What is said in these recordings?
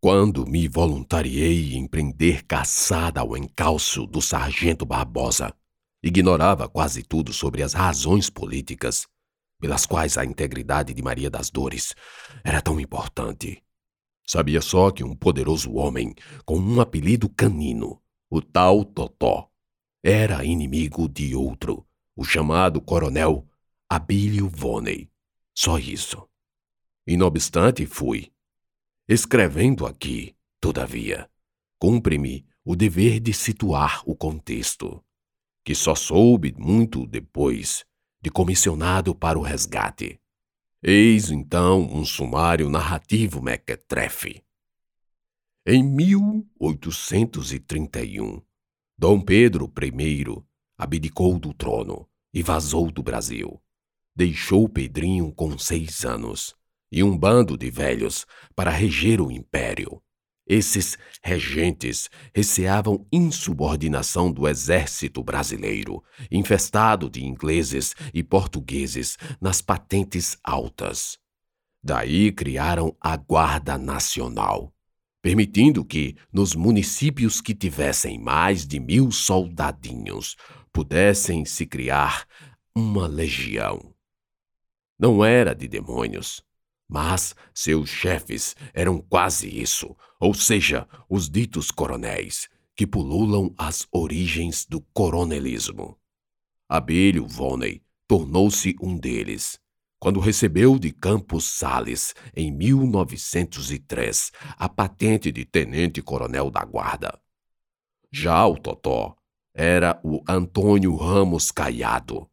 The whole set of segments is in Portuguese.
Quando me voluntariei em prender caçada ao encalço do sargento Barbosa, ignorava quase tudo sobre as razões políticas pelas quais a integridade de Maria das Dores era tão importante. Sabia só que um poderoso homem com um apelido canino, o tal Totó, era inimigo de outro, o chamado coronel Abílio Voney. Só isso. E não obstante, fui Escrevendo aqui, todavia, cumpre-me o dever de situar o contexto, que só soube muito depois de comissionado para o resgate. Eis então um sumário narrativo mequetrefe. Em 1831, Dom Pedro I abdicou do trono e vazou do Brasil. Deixou Pedrinho com seis anos e um bando de velhos para reger o império. Esses regentes receavam insubordinação do exército brasileiro, infestado de ingleses e portugueses nas patentes altas. Daí criaram a Guarda Nacional, permitindo que, nos municípios que tivessem mais de mil soldadinhos, pudessem se criar uma legião. Não era de demônios, mas seus chefes eram quase isso, ou seja, os ditos coronéis, que pululam as origens do coronelismo. Abelho Voney tornou-se um deles, quando recebeu de Campos Sales, em 1903, a patente de tenente-coronel da Guarda. Já o Totó era o Antônio Ramos Caiado,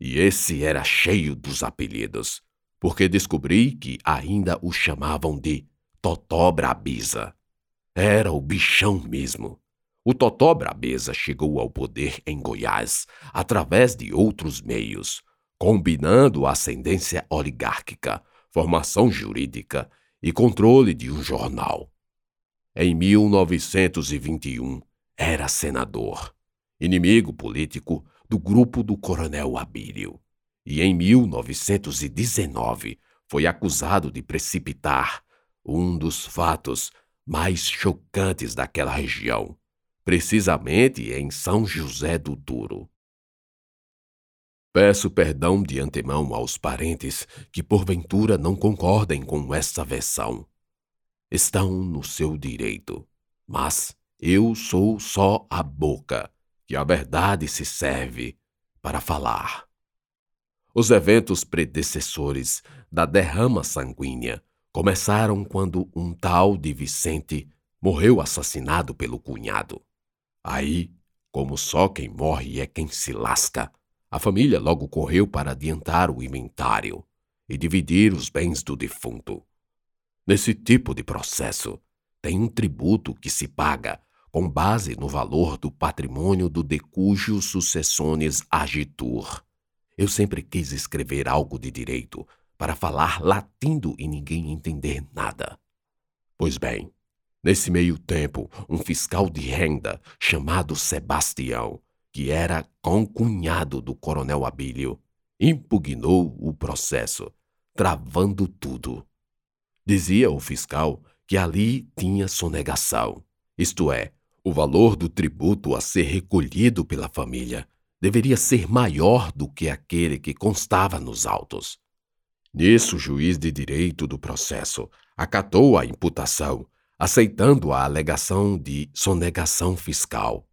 e esse era cheio dos apelidos porque descobri que ainda o chamavam de Totó Brabeza. Era o bichão mesmo. O Totó Brabeza chegou ao poder em Goiás através de outros meios, combinando ascendência oligárquica, formação jurídica e controle de um jornal. Em 1921, era senador, inimigo político do grupo do Coronel Abílio e em 1919 foi acusado de precipitar um dos fatos mais chocantes daquela região, precisamente em São José do Duro. Peço perdão de antemão aos parentes que porventura não concordem com essa versão. Estão no seu direito, mas eu sou só a boca que a verdade se serve para falar. Os eventos predecessores da derrama sanguínea começaram quando um tal de Vicente morreu assassinado pelo cunhado. Aí, como só quem morre é quem se lasca, a família logo correu para adiantar o inventário e dividir os bens do defunto. Nesse tipo de processo, tem um tributo que se paga com base no valor do patrimônio do de cujo agitur. Eu sempre quis escrever algo de direito para falar latindo e ninguém entender nada. Pois bem, nesse meio tempo, um fiscal de renda chamado Sebastião, que era concunhado do coronel Abílio, impugnou o processo, travando tudo. Dizia o fiscal que ali tinha sonegação, isto é, o valor do tributo a ser recolhido pela família deveria ser maior do que aquele que constava nos autos. Nisso, o juiz de direito do processo acatou a imputação, aceitando a alegação de sonegação fiscal.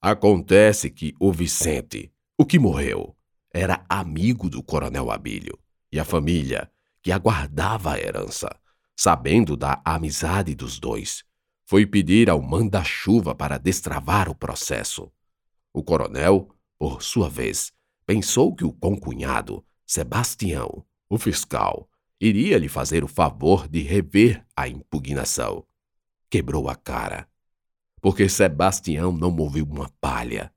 Acontece que o Vicente, o que morreu, era amigo do coronel Abílio e a família, que aguardava a herança, sabendo da amizade dos dois, foi pedir ao manda-chuva para destravar o processo. O coronel, por sua vez, pensou que o concunhado, Sebastião, o fiscal, iria lhe fazer o favor de rever a impugnação. Quebrou a cara, porque Sebastião não moveu uma palha.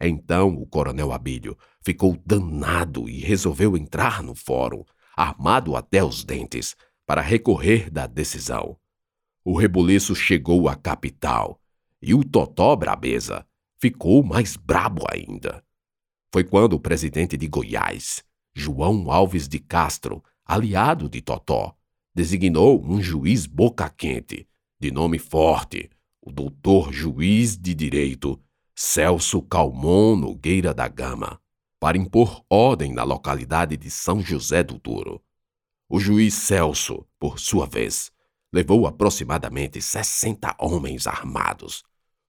Então o coronel Abílio ficou danado e resolveu entrar no fórum, armado até os dentes, para recorrer da decisão. O rebuliço chegou à capital e o Totó Brabeza ficou mais brabo ainda. Foi quando o presidente de Goiás, João Alves de Castro, aliado de Totó, designou um juiz boca-quente, de nome forte, o doutor juiz de direito Celso Calmon Nogueira da Gama, para impor ordem na localidade de São José do Douro. O juiz Celso, por sua vez, levou aproximadamente 60 homens armados,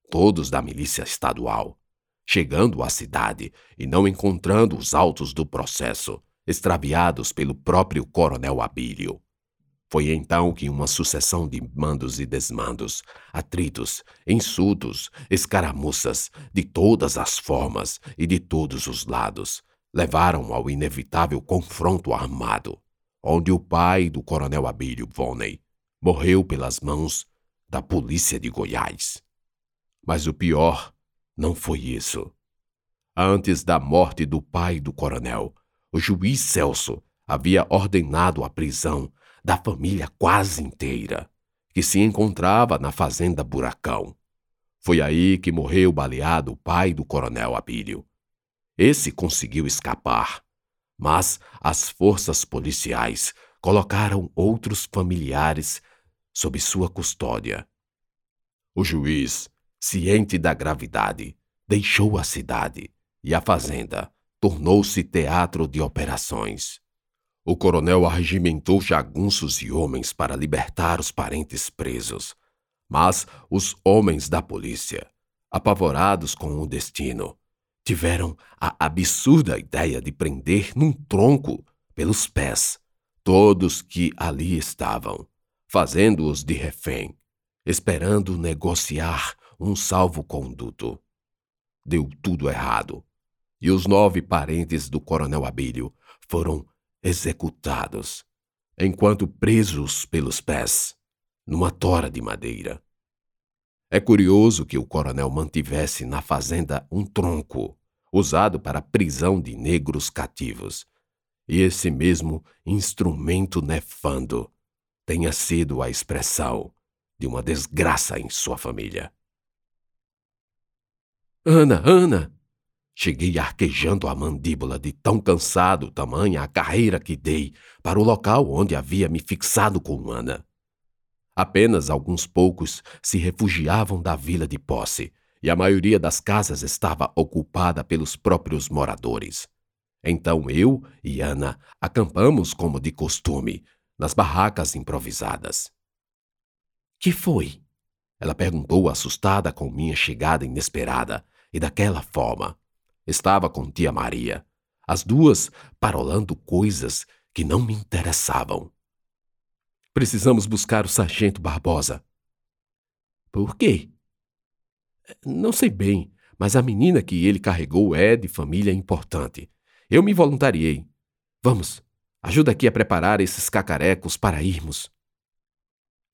todos da milícia estadual, chegando à cidade e não encontrando os autos do processo, extraviados pelo próprio coronel Abílio. Foi então que uma sucessão de mandos e desmandos, atritos, insultos, escaramuças, de todas as formas e de todos os lados, levaram ao inevitável confronto armado, onde o pai do coronel Abílio Voney morreu pelas mãos da polícia de Goiás. Mas o pior não foi isso. Antes da morte do pai do coronel, o juiz Celso havia ordenado a prisão da família quase inteira, que se encontrava na fazenda Buracão. Foi aí que morreu baleado o pai do coronel Abílio. Esse conseguiu escapar, mas as forças policiais colocaram outros familiares sob sua custódia. O juiz, ciente da gravidade, deixou a cidade e a fazenda tornou-se teatro de operações. O coronel arregimentou jagunços e homens para libertar os parentes presos. Mas os homens da polícia, apavorados com o destino, tiveram a absurda ideia de prender num tronco, pelos pés, todos que ali estavam, fazendo-os de refém, esperando negociar um salvo-conduto. Deu tudo errado, e os nove parentes do coronel Abílio foram executados, enquanto presos pelos pés, numa tora de madeira. É curioso que o coronel mantivesse na fazenda um tronco, usado para prisão de negros cativos, e esse mesmo instrumento nefando tenha sido a expressão de uma desgraça em sua família. Ana, Ana! Cheguei arquejando a mandíbula de tão cansado tamanha a carreira que dei para o local onde havia me fixado com Ana. Apenas alguns poucos se refugiavam da vila de posse, e a maioria das casas estava ocupada pelos próprios moradores. Então eu e Ana acampamos como de costume, nas barracas improvisadas. Que foi? Ela perguntou assustada com minha chegada inesperada, e daquela forma. Estava com tia Maria, as duas parolando coisas que não me interessavam. Precisamos buscar o sargento Barbosa. Por quê? Não sei bem, mas a menina que ele carregou é de família importante. Eu me voluntariei. Vamos, ajuda aqui a preparar esses cacarecos para irmos.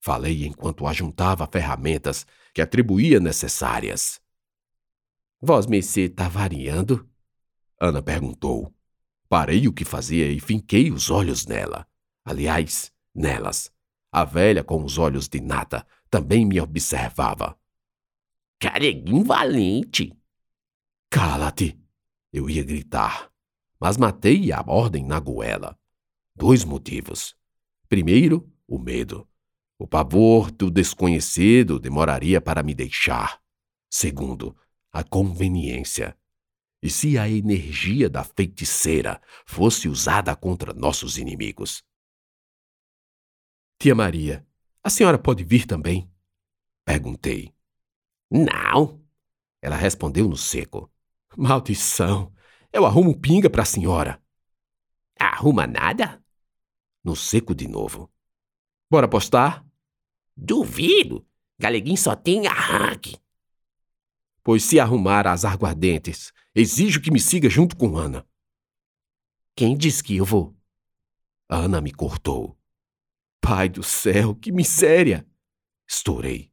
Falei enquanto ajuntava ferramentas que atribuía necessárias. Vós Mercê tá variando? Ana perguntou. Parei o que fazia e finquei os olhos nela. Aliás, nelas. A velha, com os olhos de nata, também me observava. Careguinho valente! Cala-te! Eu ia gritar, mas matei a ordem na goela. Dois motivos. Primeiro, o medo. O pavor do desconhecido demoraria para me deixar. Segundo, a conveniência. E se a energia da feiticeira fosse usada contra nossos inimigos? Tia Maria, a senhora pode vir também? Perguntei. Não, ela respondeu no seco. Maldição! Eu arrumo pinga para a senhora. Arruma nada? No seco de novo. Bora apostar? Duvido. Galeguinho só tem arranque pois se arrumar as aguardentes, exijo que me siga junto com Ana. Quem diz que eu vou? Ana me cortou. Pai do céu, que miséria! Estourei.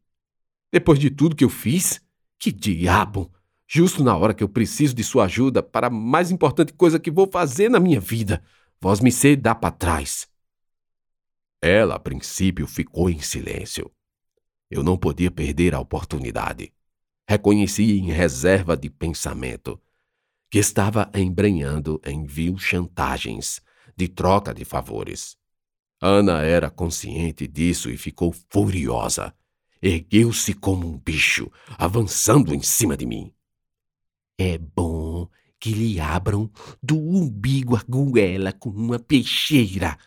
Depois de tudo que eu fiz, que diabo! Justo na hora que eu preciso de sua ajuda para a mais importante coisa que vou fazer na minha vida, vós me sei dar para trás. Ela, a princípio, ficou em silêncio. Eu não podia perder a oportunidade reconheci em reserva de pensamento que estava embrenhando em vil chantagens de troca de favores. Ana era consciente disso e ficou furiosa. Ergueu-se como um bicho, avançando em cima de mim. É bom que lhe abram do umbigo a goela com uma peixeira,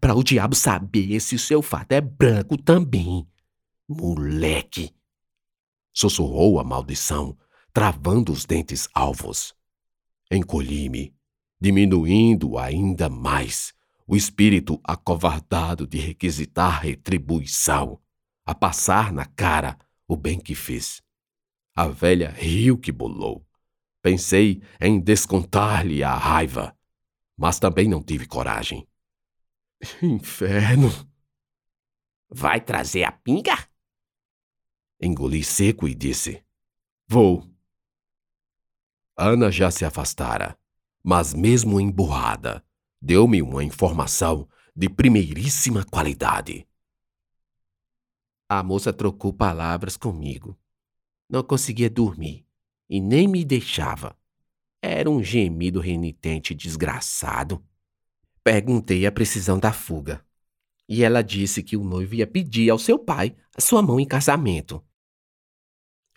para o diabo saber se o seu fato é branco também. Moleque! Sussurrou a maldição, travando os dentes alvos. Encolhi-me, diminuindo ainda mais o espírito acovardado de requisitar retribuição, a passar na cara o bem que fiz. A velha riu que bolou. Pensei em descontar-lhe a raiva, mas também não tive coragem. Inferno! Vai trazer a pinga? Engoli seco e disse: Vou. Ana já se afastara, mas mesmo emburrada, deu-me uma informação de primeiríssima qualidade. A moça trocou palavras comigo. Não conseguia dormir e nem me deixava. Era um gemido renitente desgraçado. Perguntei a precisão da fuga. E ela disse que o noivo ia pedir ao seu pai a sua mão em casamento.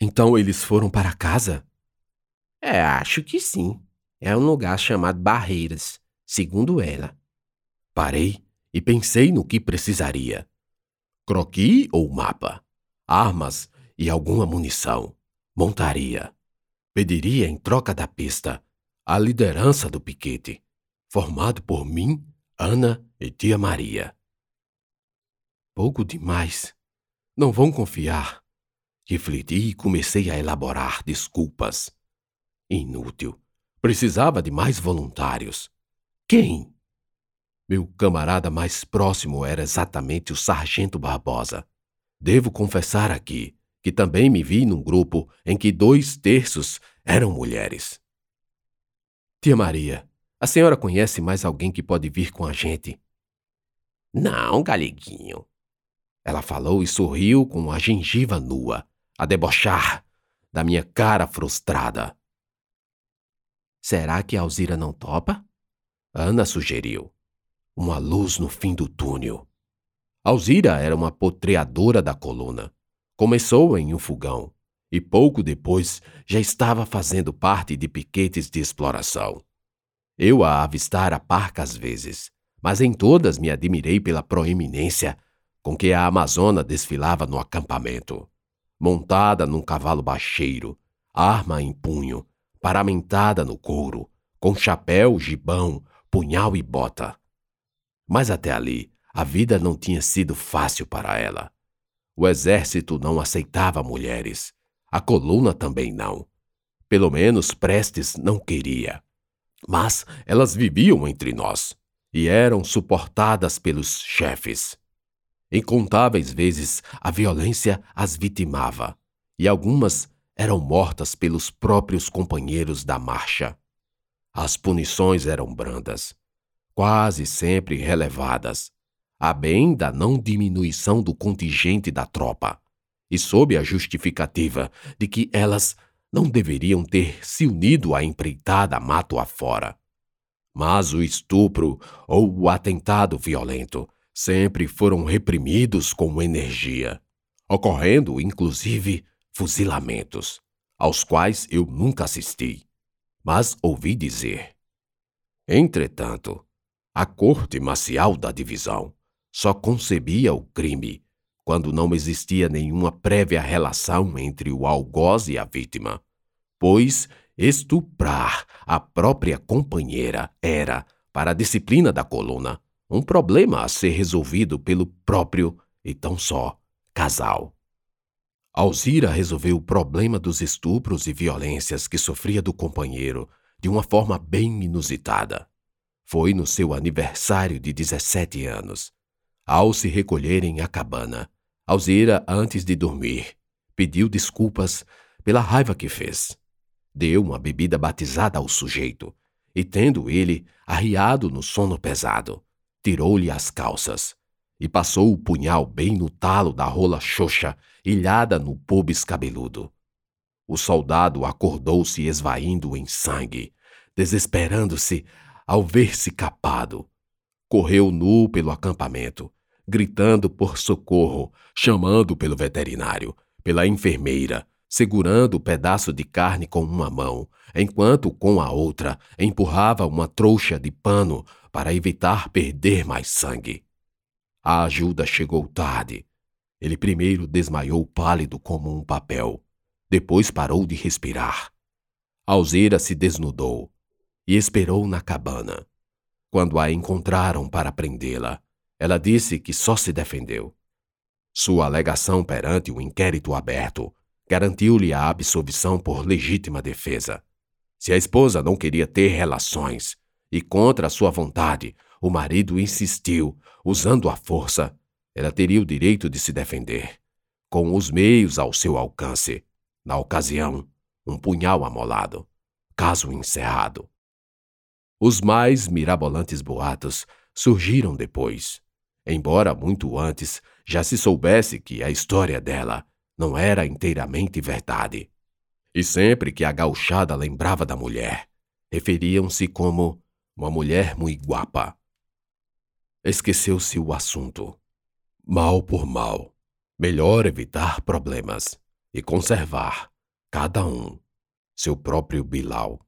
Então eles foram para casa? É, acho que sim. É um lugar chamado Barreiras, segundo ela. Parei e pensei no que precisaria: croqui ou mapa, armas e alguma munição, montaria. Pediria em troca da pista a liderança do piquete, formado por mim, Ana e tia Maria. Pouco demais. Não vão confiar. Refleti e comecei a elaborar desculpas. Inútil. Precisava de mais voluntários. Quem? Meu camarada mais próximo era exatamente o Sargento Barbosa. Devo confessar aqui que também me vi num grupo em que dois terços eram mulheres. Tia Maria, a senhora conhece mais alguém que pode vir com a gente? Não, galeguinho. Ela falou e sorriu com a gengiva nua, a debochar da minha cara frustrada. Será que Alzira não topa? Ana sugeriu. Uma luz no fim do túnel. Alzira era uma potreadora da coluna. Começou em um fogão e pouco depois já estava fazendo parte de piquetes de exploração. Eu a avistara parcas vezes, mas em todas me admirei pela proeminência com que a Amazona desfilava no acampamento. Montada num cavalo baixeiro, arma em punho, paramentada no couro, com chapéu, gibão, punhal e bota. Mas até ali, a vida não tinha sido fácil para ela. O exército não aceitava mulheres. A coluna também não. Pelo menos Prestes não queria. Mas elas viviam entre nós e eram suportadas pelos chefes. Incontáveis vezes a violência as vitimava e algumas eram mortas pelos próprios companheiros da marcha. As punições eram brandas, quase sempre relevadas, a bem da não diminuição do contingente da tropa, e sob a justificativa de que elas não deveriam ter se unido à empreitada mato afora. Mas o estupro ou o atentado violento sempre foram reprimidos com energia, ocorrendo, inclusive, fuzilamentos, aos quais eu nunca assisti, mas ouvi dizer. Entretanto, a corte marcial da divisão só concebia o crime quando não existia nenhuma prévia relação entre o algoz e a vítima, pois estuprar a própria companheira era, para a disciplina da coluna, um problema a ser resolvido pelo próprio e tão só casal. Alzira resolveu o problema dos estupros e violências que sofria do companheiro de uma forma bem inusitada. Foi no seu aniversário de 17 anos, ao se recolherem à cabana, Alzira, antes de dormir, pediu desculpas pela raiva que fez. Deu uma bebida batizada ao sujeito, e tendo ele arriado no sono pesado, tirou-lhe as calças e passou o punhal bem no talo da rola xoxa, ilhada no pubis cabeludo. O soldado acordou-se esvaindo em sangue, desesperando-se ao ver-se capado, correu nu pelo acampamento, gritando por socorro, chamando pelo veterinário, pela enfermeira, segurando o pedaço de carne com uma mão, enquanto com a outra empurrava uma trouxa de pano para evitar perder mais sangue. A ajuda chegou tarde. Ele primeiro desmaiou pálido como um papel, depois parou de respirar. Alzeira se desnudou e esperou na cabana. Quando a encontraram para prendê-la, ela disse que só se defendeu. Sua alegação perante o inquérito aberto garantiu-lhe a absolvição por legítima defesa. Se a esposa não queria ter relações e, contra sua vontade, o marido insistiu, usando a força, ela teria o direito de se defender, com os meios ao seu alcance. Na ocasião, um punhal amolado. Caso encerrado. Os mais mirabolantes boatos surgiram depois, embora muito antes já se soubesse que a história dela não era inteiramente verdade. E sempre que a gauchada lembrava da mulher, referiam-se como uma mulher muito guapa. Esqueceu-se o assunto. Mal por mal, melhor evitar problemas e conservar, cada um, seu próprio Bilal.